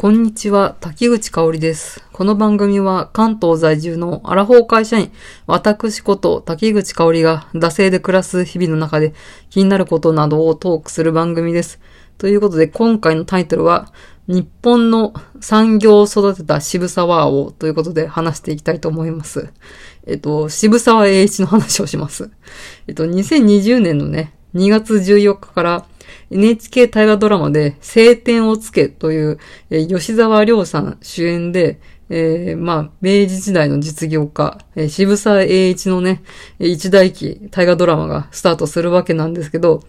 こんにちは、滝口香織です。この番組は関東在住のアラフォー会社員、私こと滝口香織が惰性で暮らす日々の中で気になることなどをトークする番組です。ということで今回のタイトルは、日本の産業を育てた渋沢王ということで話していきたいと思います。えっと、渋沢栄一の話をします。えっと、2020年のね、2月14日から NHK 大河ドラマで晴天をつけという、吉沢亮さん主演で、えーまあ、明治時代の実業家、えー渋沢栄一のね、一代記大河ドラマがスタートするわけなんですけど、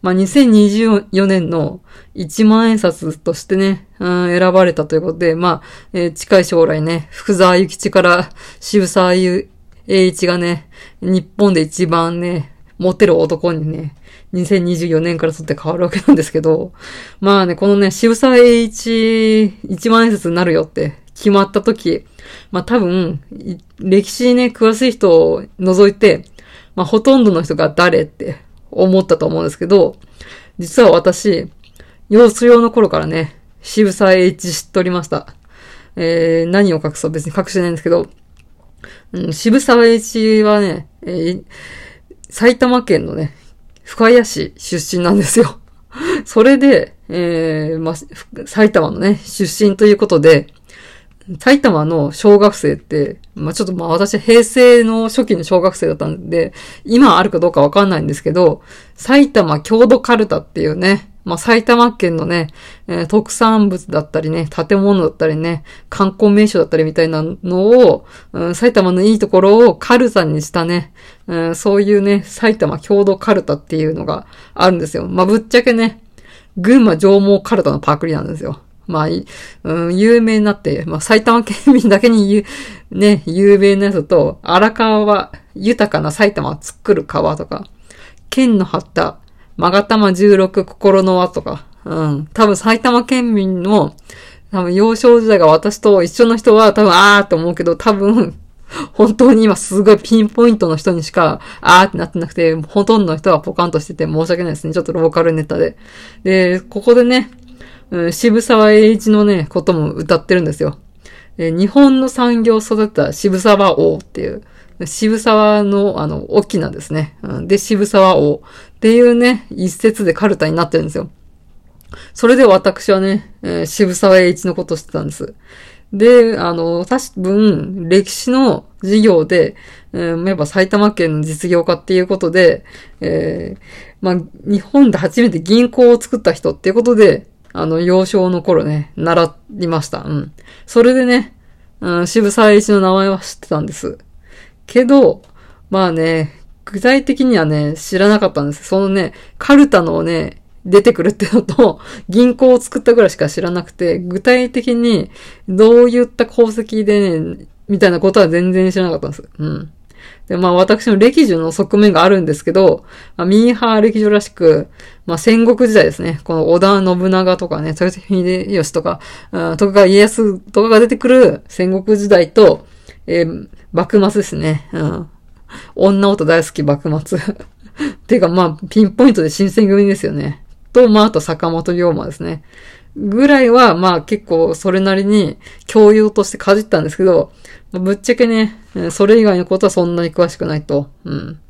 まあ、2024年の1万円札としてね、うん選ばれたということで、まあ、えー近い将来ね、福沢諭吉から渋沢栄一がね、日本で一番ね、モテる男にね、2024年からとって変わるわけなんですけど、まあね、このね、渋沢栄一1万円札になるよって決まった時、まあ多分、歴史にね、詳しい人を除いて、まあほとんどの人が誰って思ったと思うんですけど、実は私、幼稚用の頃からね、渋沢栄一知っておりました。えー、何を隠そう別に隠してないんですけど、うん、渋沢栄一はね、えー埼玉県のね、深谷市出身なんですよ。それで、えー、ま、埼玉のね、出身ということで、埼玉の小学生って、まあ、ちょっとまあ私平成の初期の小学生だったんで、今あるかどうかわかんないんですけど、埼玉郷土カルタっていうね、まあ、埼玉県のね、えー特産物だったりね、建物だったりね、観光名所だったりみたいなのを、うん埼玉のいいところをカルタにしたね、うんそういうね、埼玉郷土カルタっていうのがあるんですよ。まあ、ぶっちゃけね、群馬上毛カルタのパクリなんですよ。まあ、うん、有名になって、まあ、埼玉県民だけに言う、ね、有名なやつと、荒川は豊かな埼玉を作る川とか、剣の張った、勾玉16心の輪とか、うん、多分埼玉県民の、多分幼少時代が私と一緒の人は多分あーって思うけど、多分、本当に今すごいピンポイントの人にしか、あーってなってなくて、ほとんどの人はポカンとしてて申し訳ないですね。ちょっとローカルネタで。で、ここでね、うん渋沢栄一のね、ことも歌ってるんですよ。え日本の産業を育てた渋沢王っていう、渋沢の、あの、大きなですね。うんで、渋沢王っていうね、一節でカルタになってるんですよ。それで私はね、えー渋沢栄一のことを知ってたんです。で、あの、多分、歴史の授業で、えーやっぱ埼玉県の実業家っていうことで、えーまあ、日本で初めて銀行を作った人っていうことで、あの、幼少の頃ね、習いました。うん。それでね、うん、渋沢栄一の名前は知ってたんです。けど、まあね、具体的にはね、知らなかったんです。そのね、カルタのね、出てくるってのと、銀行を作ったぐらいしか知らなくて、具体的にどういった功績でね、みたいなことは全然知らなかったんです。うん。で、まあ私の歴女の側面があるんですけど、まあ、ミーハー歴女らしく、まあ戦国時代ですね。この織田信長とかね、豊臣秀吉とか、うんとか家康とかが出てくる戦国時代と、えー幕末ですね。うん。女音大好き幕末。ていうかまあ、ピンポイントで新選組ですよね。と、まああと坂本龍馬ですね。ぐらいは、まあ結構それなりに教養としてかじったんですけど、まぶっちゃけね、それ以外のことはそんなに詳しくないと。うん。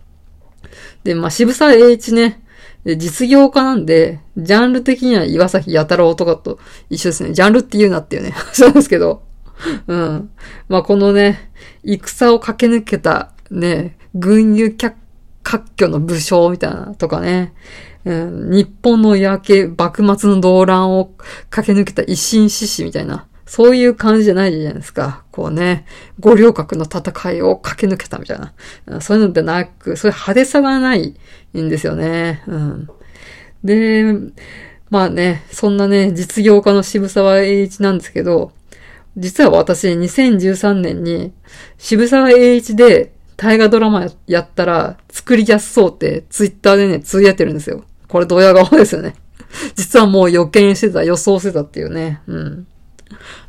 で、まあ渋沢栄一ね、実業家なんで、ジャンル的には岩崎弥太郎とかと一緒ですね。ジャンルって言うなっていうね、話なんですけど。うん。まあこのね、戦を駆け抜けたね、軍友脚割拠の武将みたいなとかね、うん、日本の焼け、幕末の動乱を駆け抜けた一心志士みたいな、そういう感じじゃないじゃないですか。こうね、五稜郭の戦いを駆け抜けたみたいな。そういうのでなく、そういう派手さがないんですよね。うん。で、まあね、そんなね、実業家の渋沢栄一なんですけど、実は私、2013年に、渋沢栄一で大河ドラマやったら作りやすそうってツイッターでね、つぶやいてるんですよ。これドヤ顔ですよね。実はもう予見してた、予想してたっていうね。うん。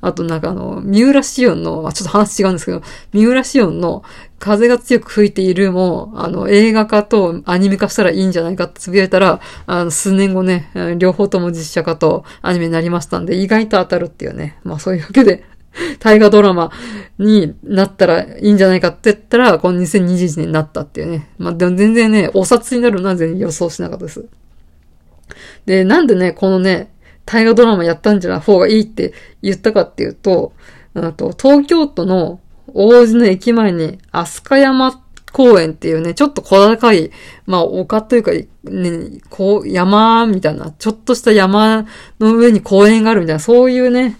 あとなんかあの、三浦紫音の、ちょっと話違うんですけど、三浦紫音の風が強く吹いているも、あの、映画化とアニメ化したらいいんじゃないかってつぶやいたら、あの、数年後ね、両方とも実写化とアニメになりましたんで、意外と当たるっていうね。まあそういうわけで、大河ドラマになったらいいんじゃないかって言ったら、この2021年になったっていうね。まあでも全然ね、お札になるのは全然予想しなかったです。で、なんでね、このね、大河ドラマやったんじゃない方がいいって言ったかっていうと、あと東京都の王子の駅前に飛鳥山公園っていうね、ちょっと小高い、まあ丘というか、ね、こう、山みたいな、ちょっとした山の上に公園があるみたいな、そういうね、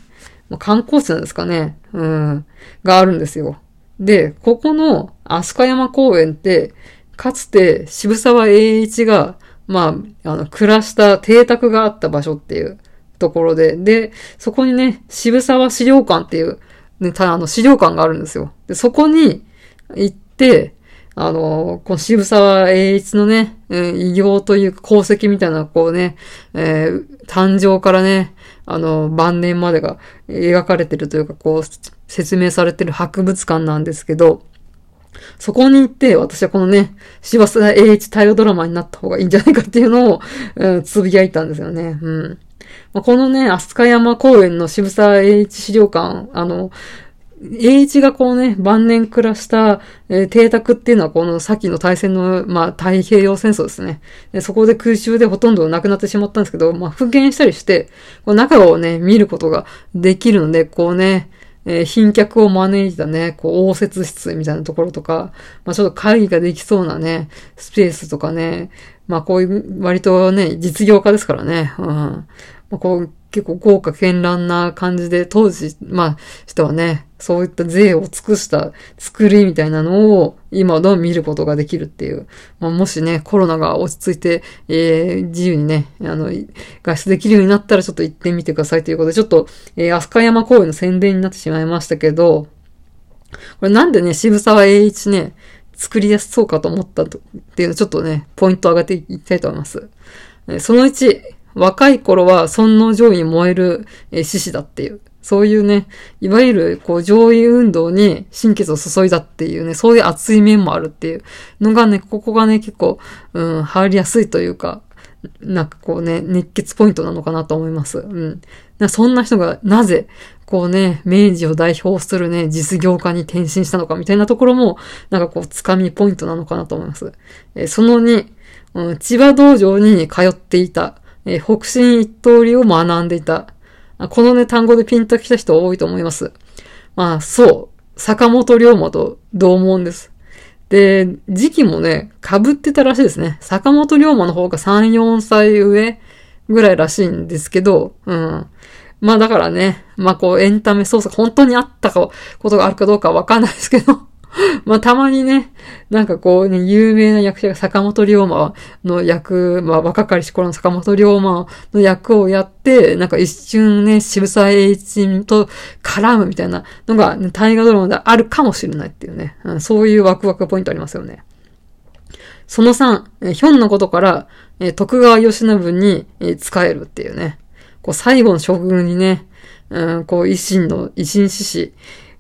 観光地なんですかね、うん、があるんですよ。で、ここの飛鳥山公園って、かつて渋沢栄一が、まあ、あの、暮らした邸宅があった場所っていうところで、で、そこにね、渋沢資料館っていう、ね、たあの、資料館があるんですよ。で、そこに行って、あの、この渋沢栄一のね、え、偉業というか功績みたいな、こうね、えー、誕生からね、あの、晩年までが描かれてるというか、こう、説明されてる博物館なんですけど、そこに行って、私はこのね、柴田栄一大河ドラマになった方がいいんじゃないかっていうのを、うん、つぶやいたんですよね。うん。まあ、このね、飛鳥山公園の渋沢栄一資料館、あの、栄一がこうね、晩年暮らした、えー、邸宅っていうのはこの先の大戦の、まあ、太平洋戦争ですね。でそこで空襲でほとんどなくなってしまったんですけど、まあ、復元したりして、こう中をね、見ることができるので、こうね、えー、賓客を招いたね、こう、応接室みたいなところとか、まあちょっと会議ができそうなね、スペースとかね、まあこういう割とね、実業家ですからね、うん。まあ、こう、結構豪華絢爛な感じで、当時、まあ、人はね、そういった税を尽くした作りみたいなのを今どん見ることができるっていう。まあ、もしね、コロナが落ち着いて、えー、自由にね、あの、外出できるようになったらちょっと行ってみてくださいということで、ちょっと、えー、飛鳥山公園の宣伝になってしまいましたけど、これなんでね、渋沢栄一ね、作りやすそうかと思ったっていうのちょっとね、ポイントを上げていきたいと思います。その1、若い頃は尊王上位に燃える、え獅子だっていう。そういうね、いわゆる、こう、上位運動に心血を注いだっていうね、そういう熱い面もあるっていうのがね、ここがね、結構、うん、入りやすいというか、なんかこうね、熱血ポイントなのかなと思います。うん。そんな人がなぜ、こうね、明治を代表するね、実業家に転身したのかみたいなところも、なんかこう、つかみポイントなのかなと思います。えその2、うん、千葉道場に通っていた、え北進一通りを学んでいた。このね、単語でピンときた人多いと思います。まあ、そう。坂本龍馬と同門です。で、時期もね、被ってたらしいですね。坂本龍馬の方が3、4歳上ぐらいらしいんですけど、うん。まあだからね、まあこうエンタメ操作、本当にあったか、ことがあるかどうかわかんないですけど、まあたまにね、なんかこうね、有名な役者が坂本龍馬の役、まあ若かりし頃の坂本龍馬の役をやって、なんか一瞬ね、渋沢栄一と絡むみたいなのが、ね、大河ドラマであるかもしれないっていうね、うん、そういうワクワクポイントありますよね。その3、ヒョンのことから、徳川義信に使えるっていうね。こう最後の将軍にね、うん、こう維新の、維新志士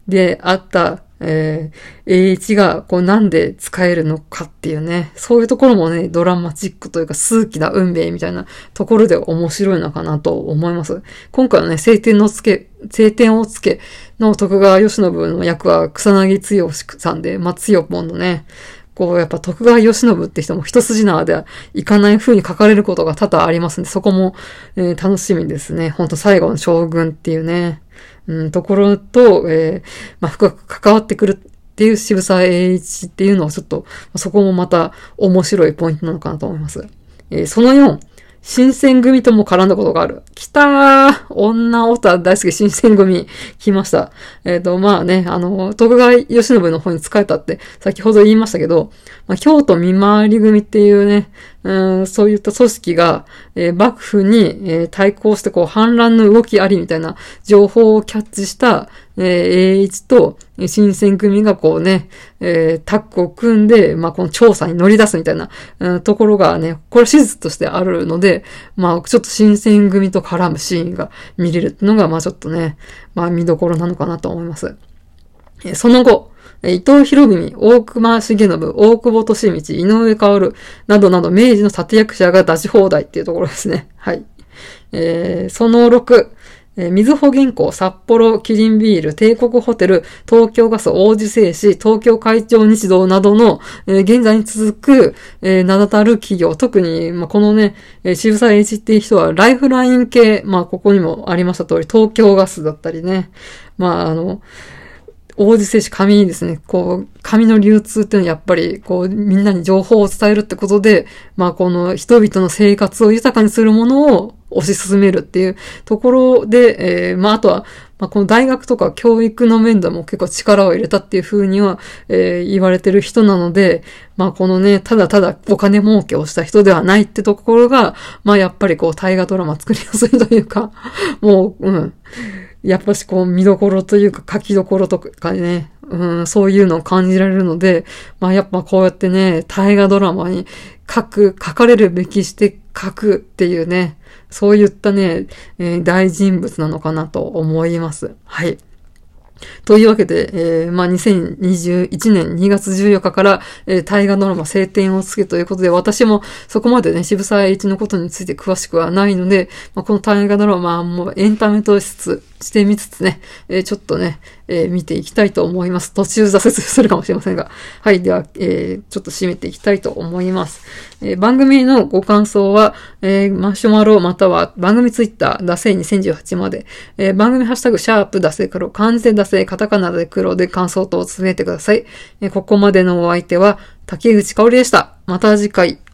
であったえー、栄一がこうなんで使えるのかっていうね、そういうところもね、ドラマチックというか数奇な運命みたいなところで面白いのかなと思います。今回はね、晴天のつけ、晴天をつけの徳川義信の役は草薙剛さんで、松代ポンのね、こう、やっぱ徳川義信って人も一筋縄ではいかない風に書かれることが多々ありますんで、そこも、えー、楽しみですね。ほんと最後の将軍っていうね。うん、ところと、えー、まあ、深く関わってくるっていう渋沢栄一っていうのはちょっと、そこもまた面白いポイントなのかなと思います。えー、その4、新選組とも絡んだことがある。来たー女オタ大好き新選組来ました。えっ、ー、と、まあね、あの、徳川義信の方に使えたって先ほど言いましたけど、まあ、京都見回り組っていうね、うん、そういった組織が、えー、幕府に、えー、対抗してこう反乱の動きありみたいな情報をキャッチした、えー、栄一と新選組がこうね、えー、タッグを組んで、まあ、この調査に乗り出すみたいな、うん、ところがね、これ史実としてあるので、まあ、ちょっと新選組と絡むシーンが見れるのが、まあ、ちょっとね、まあ、見どころなのかなと思います。えー、その後、伊藤博文、大隈重信、大久保利道、井上薫などなど明治の立役者が出し放題っていうところですね。はい。えー、その6、えー、水穂銀行、札幌、キリンビール、帝国ホテル、東京ガス、王子製紙、東京会長日動などの、えー、現在に続く、えー、名だたる企業、特に、まあ、このね、えー、渋沢栄一っていう人は、ライフライン系、まあ、ここにもありました通り、東京ガスだったりね、まあ、あの、王子製紙紙ですね、こう、紙の流通っていうのはやっぱり、こう、みんなに情報を伝えるってことで、まあ、この人々の生活を豊かにするものを推し進めるっていうところで、えー、まあ、あとは、まあ、この大学とか教育の面でも結構力を入れたっていうふうには、えー、言われてる人なので、まあ、このね、ただただお金儲けをした人ではないってところが、まあ、やっぱりこう、大河ドラマ作りやすいというか、もう、うん。やっぱしこう見どころというか書きどころとかね、うん、そういうのを感じられるので、まあやっぱこうやってね、大河ドラマに書く、書かれるべきして書くっていうね、そういったね、えー、大人物なのかなと思います。はい。というわけで、えー、まあ、2021年2月14日から、えー、大河ドラマ晴天をつけということで、私もそこまでね、渋沢栄一のことについて詳しくはないので、まあ、この大河ドラマもエンタメとしつつ、してみつつね、えー、ちょっとね、えー、見ていきたいと思います。途中挫折 するかもしれませんが。はい。では、えー、ちょっと締めていきたいと思います。え、番組のご感想は、えー、マシュマロまたは番組ツイッター、ダセ2018まで、え、番組ハッシュタグ、シャープダセ黒、漢字でダセカタカナで黒で感想等をつぶてください。え、ここまでのお相手は、竹口香織でした。また次回。